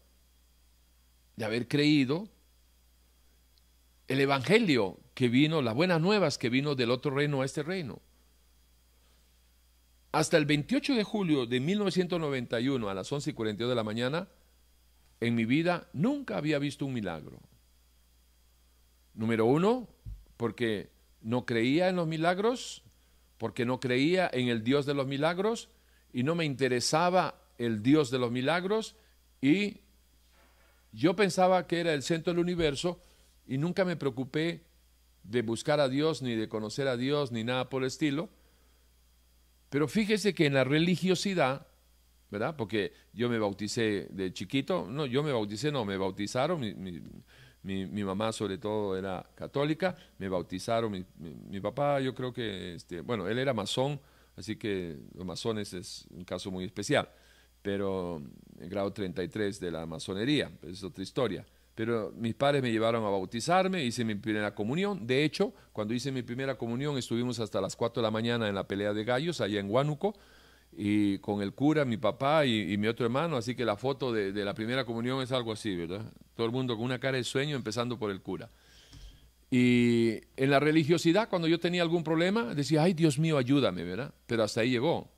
de haber creído el Evangelio que vino, las buenas nuevas que vino del otro reino a este reino. Hasta el 28 de julio de 1991 a las 11 y 42 de la mañana, en mi vida nunca había visto un milagro. Número uno, porque no creía en los milagros, porque no creía en el Dios de los milagros y no me interesaba el Dios de los milagros y yo pensaba que era el centro del universo y nunca me preocupé de buscar a Dios, ni de conocer a Dios, ni nada por el estilo. Pero fíjese que en la religiosidad, ¿verdad? Porque yo me bauticé de chiquito, no, yo me bauticé, no, me bautizaron, mi, mamá sobre todo era católica, me bautizaron, mi, papá yo creo que, este, bueno, él era masón, así que los masones es un caso muy especial, pero en grado 33 de la masonería, es otra historia. Pero mis padres me llevaron a bautizarme, hice mi primera comunión. De hecho, cuando hice mi primera comunión estuvimos hasta las 4 de la mañana en la pelea de gallos allá en Huánuco y con el cura, mi papá y, mi otro hermano, así que la foto de, la primera comunión es algo así, ¿verdad? Todo el mundo con una cara de sueño, empezando por el cura. Y en la religiosidad, cuando yo tenía algún problema, decía, ay, Dios mío, ayúdame, ¿verdad? Pero hasta ahí llegó.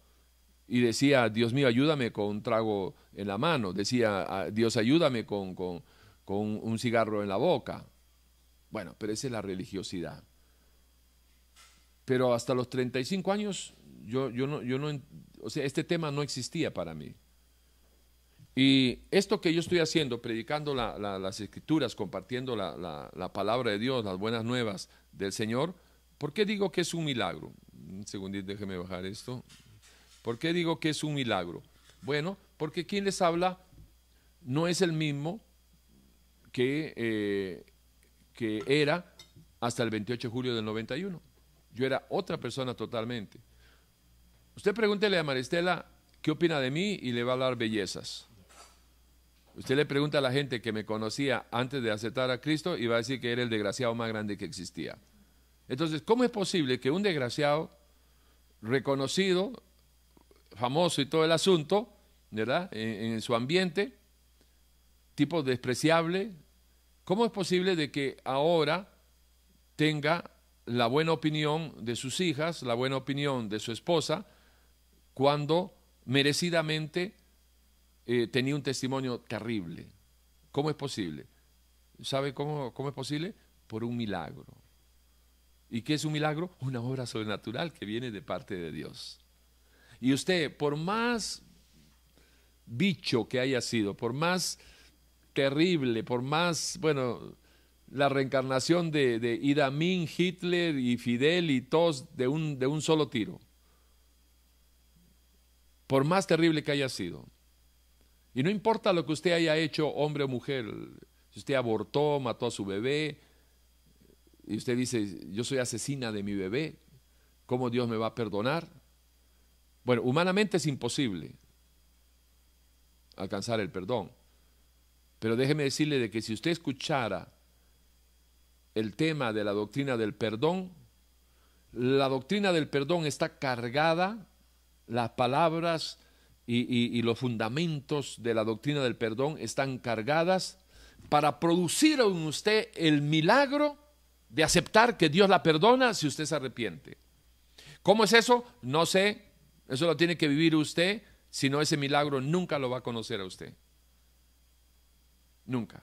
Y decía, Dios mío, ayúdame con un trago en la mano. Decía, ah, Dios, ayúdame con, con con un cigarro en la boca. Bueno, pero esa es la religiosidad. Pero hasta los 35 años, yo, yo, no, yo no, o sea, este tema no existía para mí. Y esto que yo estoy haciendo, predicando las escrituras, compartiendo la, palabra de Dios, las buenas nuevas del Señor, ¿por qué digo que es un milagro? Un segundito, déjeme bajar esto. ¿Por qué digo que es un milagro? Bueno, porque quien les habla no es el mismo que, eh, que era hasta el 28 de julio del 91. Yo era otra persona totalmente. Usted pregúntele a Maristela qué opina de mí y le va a hablar bellezas. Usted le pregunta a la gente que me conocía antes de aceptar a Cristo y va a decir que era el desgraciado más grande que existía. Entonces, ¿cómo es posible que un desgraciado reconocido, famoso y todo el asunto, ¿verdad? en su ambiente, tipo despreciable, ¿cómo es posible de que ahora tenga la buena opinión de sus hijas, la buena opinión de su esposa, cuando merecidamente eh, tenía un testimonio terrible? ¿Cómo es posible? ¿Sabe cómo, cómo es posible? Por un milagro. ¿Y qué es un milagro? Una obra sobrenatural que viene de parte de Dios. Y usted, por más bicho que haya sido, por más terrible, por más, bueno, la reencarnación de, de Hitler y Fidel y todos de un, de un solo tiro. Por más terrible que haya sido. Y no importa lo que usted haya hecho, hombre o mujer, si usted abortó, mató a su bebé, y usted dice, yo soy asesina de mi bebé, ¿cómo Dios me va a perdonar? Bueno, humanamente es imposible alcanzar el perdón. Pero déjeme decirle de que si usted escuchara el tema de la doctrina del perdón, la doctrina del perdón está cargada, las palabras y, los fundamentos de la doctrina del perdón están cargadas para producir en usted el milagro de aceptar que Dios la perdona si usted se arrepiente. ¿Cómo es eso? No sé, eso lo tiene que vivir usted, si no ese milagro nunca lo va a conocer a usted. Nunca.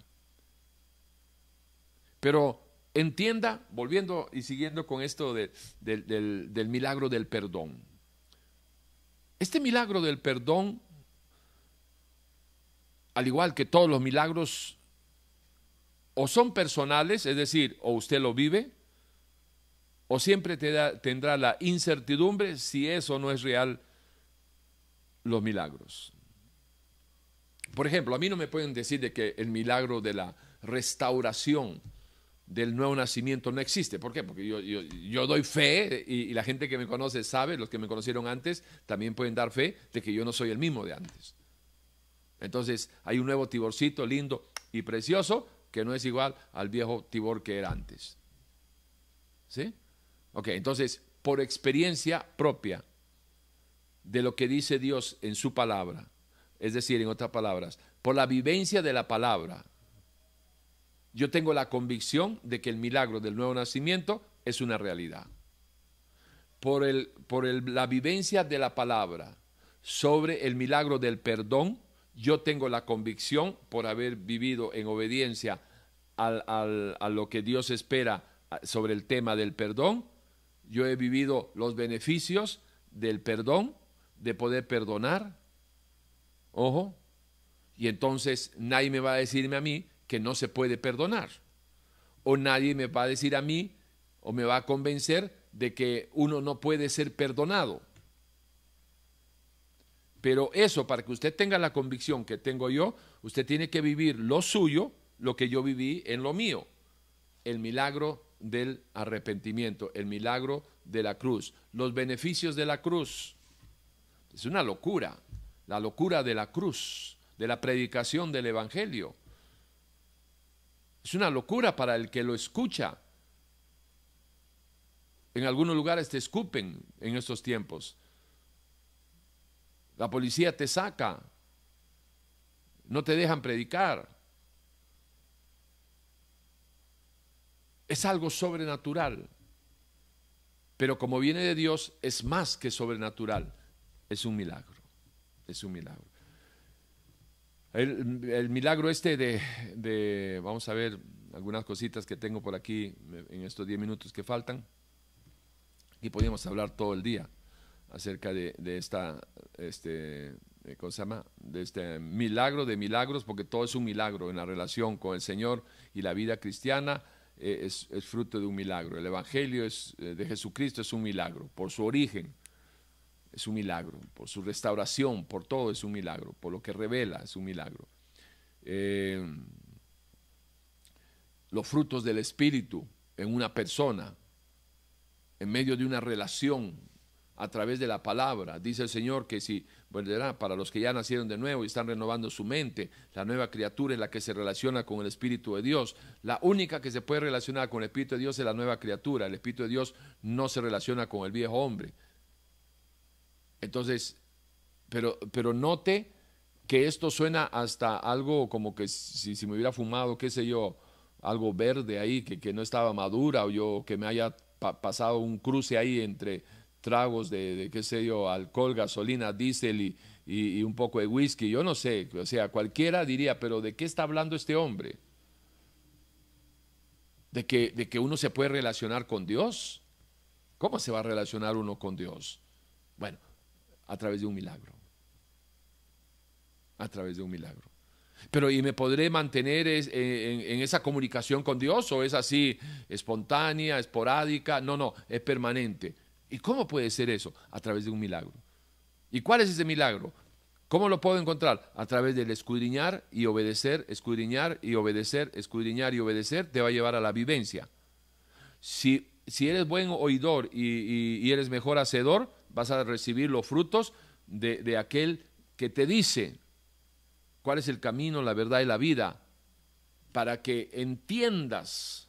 Pero entienda, volviendo y siguiendo con esto del, milagro del perdón. Este milagro del perdón, al igual que todos los milagros, o son personales, es decir, o usted lo vive, o siempre tendrá la incertidumbre si eso no es real los milagros. Por ejemplo, a mí no me pueden decir de que el milagro de la restauración del nuevo nacimiento no existe. ¿Por qué? Porque yo, doy fe y, la gente que me conoce sabe, los que me conocieron antes también pueden dar fe de que yo no soy el mismo de antes. Entonces hay un nuevo Tiborcito lindo y precioso que no es igual al viejo Tibor que era antes. ¿Sí? Ok, entonces, por experiencia propia de lo que dice Dios en su palabra, es decir, en otras palabras, por la vivencia de la palabra, yo tengo la convicción de que el milagro del nuevo nacimiento es una realidad. Por, el, por la vivencia de la palabra sobre el milagro del perdón, yo tengo la convicción, por haber vivido en obediencia a lo que Dios espera sobre el tema del perdón, yo he vivido los beneficios del perdón, de poder perdonar. Ojo. Y entonces nadie me va a decirme a mí que no se puede perdonar. O nadie me va a decir a mí o me va a convencer de que uno no puede ser perdonado. Pero eso, para que usted tenga la convicción que tengo yo, usted tiene que vivir lo suyo, lo que yo viví en lo mío. El milagro del arrepentimiento, el milagro de la cruz, los beneficios de la cruz. Es una locura, la locura de la cruz, de la predicación del Evangelio. Es una locura para el que lo escucha. En algunos lugares te escupen en estos tiempos. La policía te saca. No te dejan predicar. es algo sobrenatural. Pero como viene de Dios, es más que sobrenatural. Es un milagro. Es un milagro. El, milagro este de, vamos a ver algunas cositas que tengo por aquí en estos 10 minutos que faltan. Y podríamos hablar todo el día acerca de, esta, este, ¿cómo se llama? De este milagro de milagros, porque todo es un milagro en la relación con el Señor y la vida cristiana eh, es, fruto de un milagro. El Evangelio es, eh, de Jesucristo es un milagro, por su origen es un milagro, por su restauración, por todo es un milagro, por lo que revela es un milagro. Eh, los frutos del Espíritu en una persona, en medio de una relación a través de la palabra. Dice el Señor que si para los que ya nacieron de nuevo y están renovando su mente, la nueva criatura es la que se relaciona con el Espíritu de Dios. La única que se puede relacionar con el Espíritu de Dios es la nueva criatura. El Espíritu de Dios no se relaciona con el viejo hombre. Entonces, pero, pero note que esto suena hasta algo como que si, me hubiera fumado, qué sé yo, algo verde ahí, que, que no estaba madura, o yo que me haya pasado un cruce ahí entre tragos de, qué sé yo, alcohol, gasolina, diésel y, un poco de whisky, yo no sé, o sea, cualquiera diría, pero ¿de qué está hablando este hombre? ¿De que, de que uno se puede relacionar con Dios? ¿Cómo se va a relacionar uno con Dios? Bueno, a través de un milagro. A través de un milagro. Pero ¿y me podré mantener en, esa comunicación con Dios o es así espontánea, esporádica? No, no, es permanente. ¿Y cómo puede ser eso? A través de un milagro. ¿Y cuál es ese milagro? ¿Cómo lo puedo encontrar? A través del escudriñar y obedecer, escudriñar y obedecer, escudriñar y obedecer, te va a llevar a la vivencia. Si, si eres buen oidor y, eres mejor hacedor, vas a recibir los frutos de, aquel que te dice cuál es el camino, la verdad y la vida, para que entiendas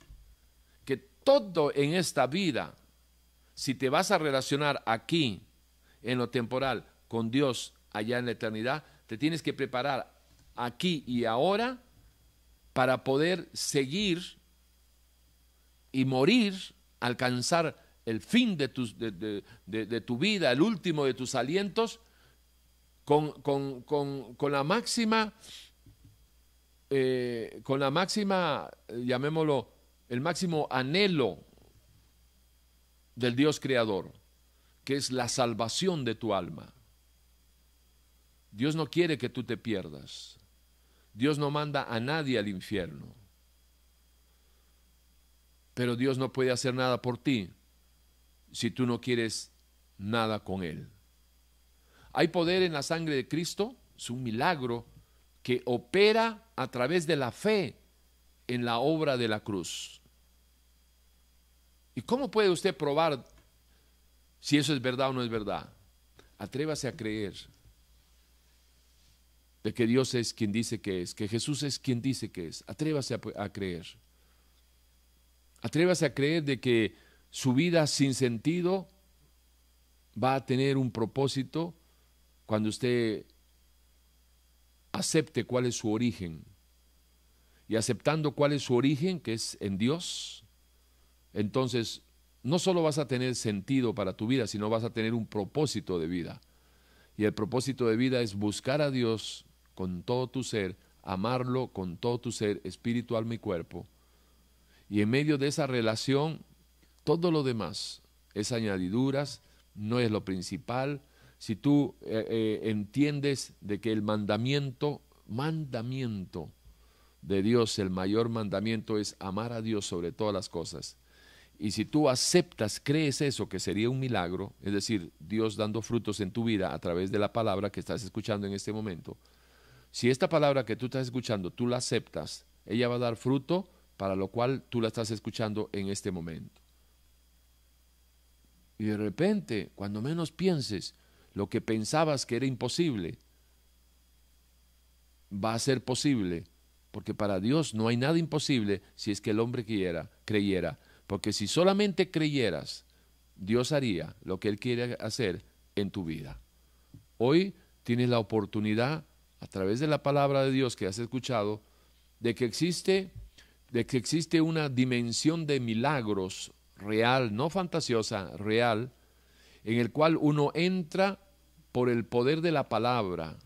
que todo en esta vida si te vas a relacionar aquí, en lo temporal, con Dios allá en la eternidad, te tienes que preparar aquí y ahora para poder seguir y morir, alcanzar el fin de, tu vida, el último de tus alientos, con, la máxima, eh, con la máxima, llamémoslo, el máximo anhelo del Dios creador, que es la salvación de tu alma. Dios no quiere que tú te pierdas. Dios no manda a nadie al infierno. Pero Dios no puede hacer nada por ti si tú no quieres nada con Él. Hay poder en la sangre de Cristo, es un milagro que opera a través de la fe en la obra de la cruz. ¿Y cómo puede usted probar si eso es verdad o no es verdad? Atrévase a creer de que Dios es quien dice que es, que Jesús es quien dice que es. Atrévase a, creer. Atrévase a creer de que su vida sin sentido va a tener un propósito cuando usted acepte cuál es su origen. Y aceptando cuál es su origen, que es en Dios, entonces no solo vas a tener sentido para tu vida, sino vas a tener un propósito de vida. Y el propósito de vida es buscar a Dios con todo tu ser, amarlo con todo tu ser, espíritu, alma y cuerpo. Y en medio de esa relación, todo lo demás es añadiduras, no es lo principal. Si tú eh, eh, entiendes de que el mandamiento, mandamiento de Dios, el mayor mandamiento es amar a Dios sobre todas las cosas. Y si tú aceptas, crees eso, que sería un milagro, es decir, Dios dando frutos en tu vida a través de la palabra que estás escuchando en este momento, si esta palabra que tú estás escuchando, tú la aceptas, ella va a dar fruto para lo cual tú la estás escuchando en este momento. Y de repente, cuando menos pienses, lo que pensabas que era imposible, va a ser posible, porque para Dios no hay nada imposible si es que el hombre quiera, creyera, porque si solamente creyeras, Dios haría lo que Él quiere hacer en tu vida. Hoy tienes la oportunidad a través de la palabra de Dios que has escuchado, de que existe, de que existe una dimensión de milagros real, no fantasiosa, real, en el cual uno entra por el poder de la palabra,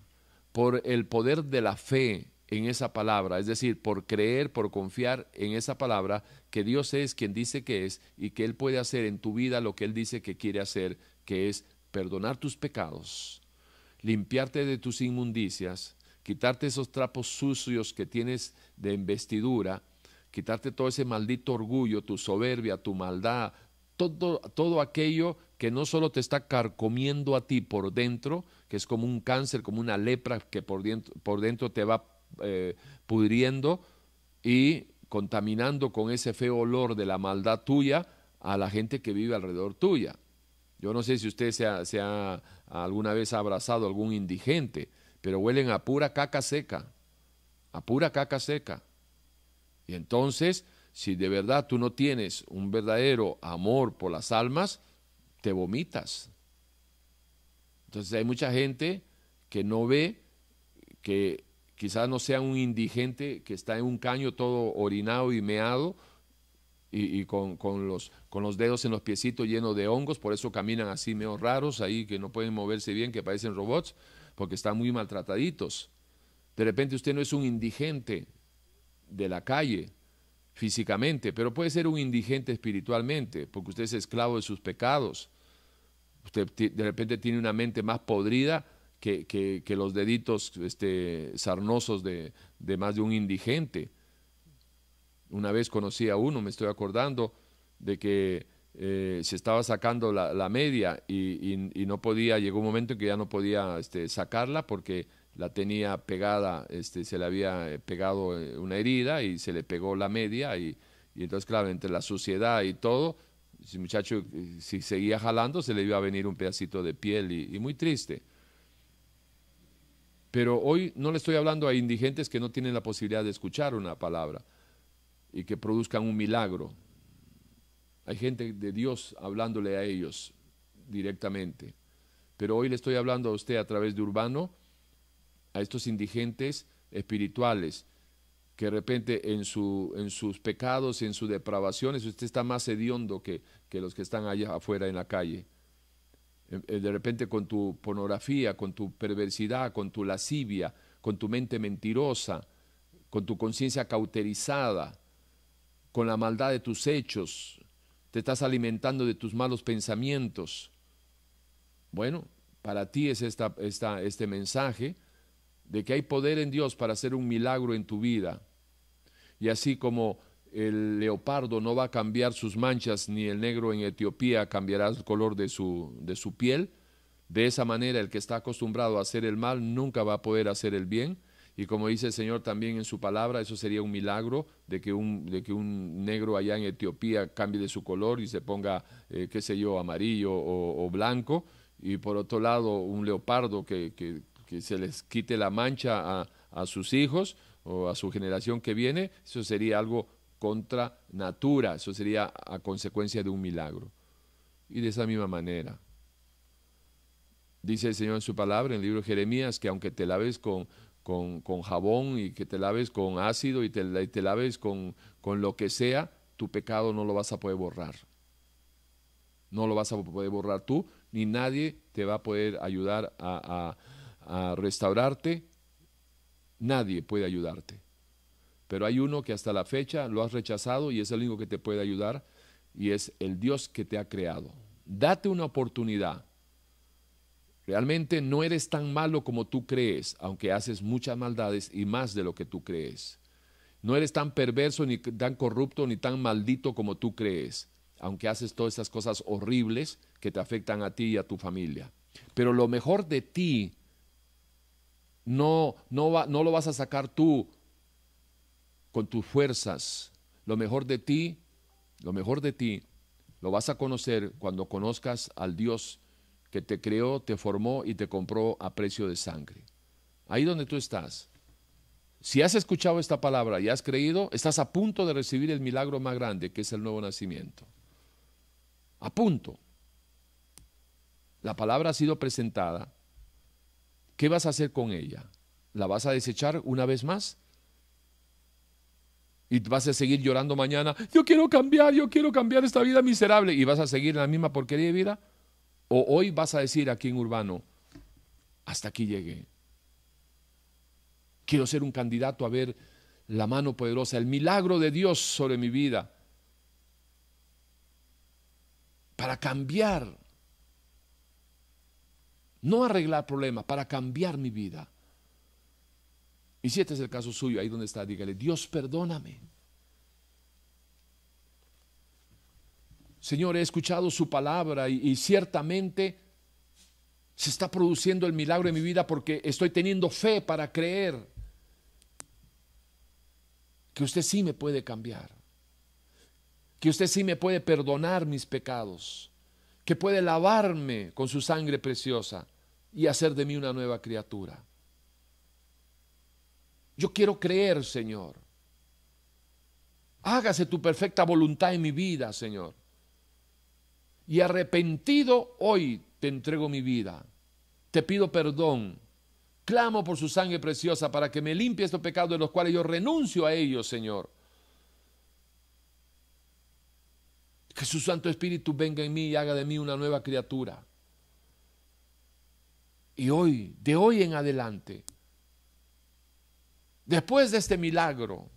por el poder de la fe en esa palabra, es decir, por creer, por confiar en esa palabra, que Dios es quien dice que es y que Él puede hacer en tu vida lo que Él dice que quiere hacer, que es perdonar tus pecados, limpiarte de tus inmundicias, quitarte esos trapos sucios que tienes de investidura, quitarte todo ese maldito orgullo, tu soberbia, tu maldad, todo, todo aquello que no solo te está carcomiendo a ti por dentro, que es como un cáncer, como una lepra que por dentro, por dentro te va eh, pudriendo y contaminando con ese feo olor de la maldad tuya a la gente que vive alrededor tuya. Yo no sé si usted se ha, alguna vez ha abrazado a algún indigente, pero huelen a pura caca seca, a pura caca seca. Y entonces, si de verdad tú no tienes un verdadero amor por las almas, te vomitas. Entonces hay mucha gente que no ve que quizás no sea un indigente que está en un caño todo orinado y meado, y, con, los, con los dedos en los piecitos llenos de hongos, por eso caminan así medio raros ahí, que no pueden moverse bien, que parecen robots, porque están muy maltrataditos. De repente usted no es un indigente de la calle físicamente, pero puede ser un indigente espiritualmente, porque usted es esclavo de sus pecados. Usted de repente tiene una mente más podrida que, que, los deditos este, sarnosos de, de más de un indigente una vez conocí a uno, me estoy acordando, de que eh, se estaba sacando la, media y, no podía, llegó un momento en que ya no podía este, sacarla porque la tenía pegada, este, se le había eh, pegado eh, una herida y se le pegó la media y, entonces, claro, entre la suciedad y todo, si muchacho si seguía jalando se le iba a venir un pedacito de piel y muy triste. Pero hoy no le estoy hablando a indigentes que no tienen la posibilidad de escuchar una palabra y que produzcan un milagro. Hay gente de Dios hablándole a ellos directamente. Pero hoy le estoy hablando a usted a través de Urbano, a estos indigentes espirituales, que de repente en, su, en sus pecados, en sus depravaciones, usted está más hediondo que, que los que están allá afuera en la calle. Eh, eh, de repente con tu pornografía, con tu perversidad, con tu lascivia, con tu mente mentirosa, con tu conciencia cauterizada, con la maldad de tus hechos, te estás alimentando de tus malos pensamientos. Bueno, para ti es esta, este mensaje de que hay poder en Dios para hacer un milagro en tu vida. Y así como el leopardo no va a cambiar sus manchas, ni el negro en Etiopía cambiará el color de su, de su piel. De esa manera, el que está acostumbrado a hacer el mal nunca va a poder hacer el bien. Y como dice el Señor también en su palabra, eso sería un milagro de que un, de que un negro allá en Etiopía cambie de su color y se ponga, eh, qué sé yo, amarillo o, blanco. Y por otro lado, un leopardo que, que, que se les quite la mancha a, a sus hijos o a su generación que viene, eso sería algo contra natura, eso sería a consecuencia de un milagro. Y de esa misma manera, dice el Señor en su palabra, en el libro de Jeremías, que aunque te laves con, con, jabón y que te laves con ácido y te, te laves con, con lo que sea, tu pecado no lo vas a poder borrar. No lo vas a poder borrar tú, ni nadie te va a poder ayudar a, a restaurarte. Nadie puede ayudarte pero hay uno que hasta la fecha lo has rechazado y es el único que te puede ayudar y es el Dios que te ha creado. Date una oportunidad. Realmente no eres tan malo como tú crees, aunque haces muchas maldades y más de lo que tú crees. No eres tan perverso, ni tan corrupto, ni tan maldito como tú crees, aunque haces todas esas cosas horribles que te afectan a ti y a tu familia. Pero lo mejor de ti no, no, no lo vas a sacar tú con tus fuerzas. Lo mejor de ti, lo mejor de ti, lo vas a conocer cuando conozcas al Dios que te creó, te formó y te compró a precio de sangre. Ahí donde tú estás. Si has escuchado esta palabra y has creído, estás a punto de recibir el milagro más grande, que es el nuevo nacimiento. A punto. La palabra ha sido presentada. ¿Qué vas a hacer con ella? ¿La vas a desechar una vez más? y vas a seguir llorando mañana, yo quiero cambiar, yo quiero cambiar esta vida miserable y vas a seguir en la misma porquería de vida? ¿O hoy vas a decir aquí en Urbano, hasta aquí llegué? Quiero ser un candidato a ver la mano poderosa, el milagro de Dios sobre mi vida, para cambiar, no arreglar problemas, para cambiar mi vida. Y si este es el caso suyo, ahí donde está, dígale, Dios perdóname. Señor, he escuchado su palabra y, ciertamente se está produciendo el milagro en mi vida porque estoy teniendo fe para creer que usted sí me puede cambiar, que usted sí me puede perdonar mis pecados, que puede lavarme con su sangre preciosa y hacer de mí una nueva criatura. Yo quiero creer, Señor. Hágase tu perfecta voluntad en mi vida, Señor. Y arrepentido hoy te entrego mi vida. Te pido perdón. Clamo por su sangre preciosa para que me limpie estos pecados de los cuales yo renuncio a ellos, Señor. Que su Santo Espíritu venga en mí y haga de mí una nueva criatura. Y hoy, de hoy en adelante, después de este milagro,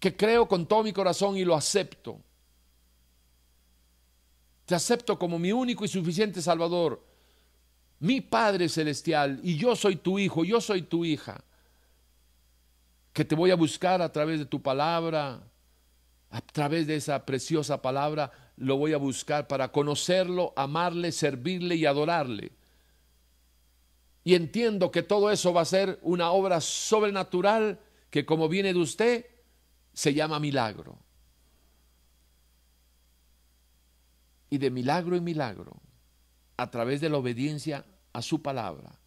que creo con todo mi corazón y lo acepto, te acepto como mi único y suficiente Salvador, mi Padre Celestial, y yo soy tu hijo, yo soy tu hija, que te voy a buscar a través de tu palabra, a través de esa preciosa palabra, lo voy a buscar para conocerlo, amarle, servirle y adorarle y entiendo que todo eso va a ser una obra sobrenatural que como viene de usted, se llama milagro. Y de milagro en milagro, a través de la obediencia a su palabra,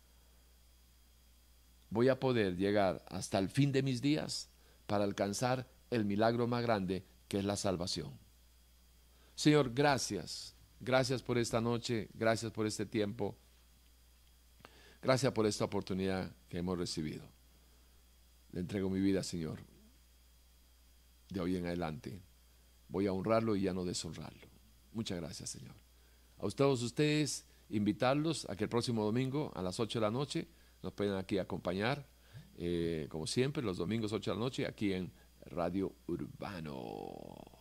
voy a poder llegar hasta el fin de mis días para alcanzar el milagro más grande que es la salvación. Señor, gracias. Gracias por esta noche, gracias por este tiempo. Gracias por esta oportunidad que hemos recibido. Le entrego mi vida, Señor. De hoy en adelante voy a honrarlo y ya no deshonrarlo. Muchas gracias, Señor. A todos ustedes, invitarlos a que el próximo domingo a las 8 de la noche nos puedan aquí acompañar, eh, como siempre, los domingos 8 de la noche, aquí en Radio Urbano.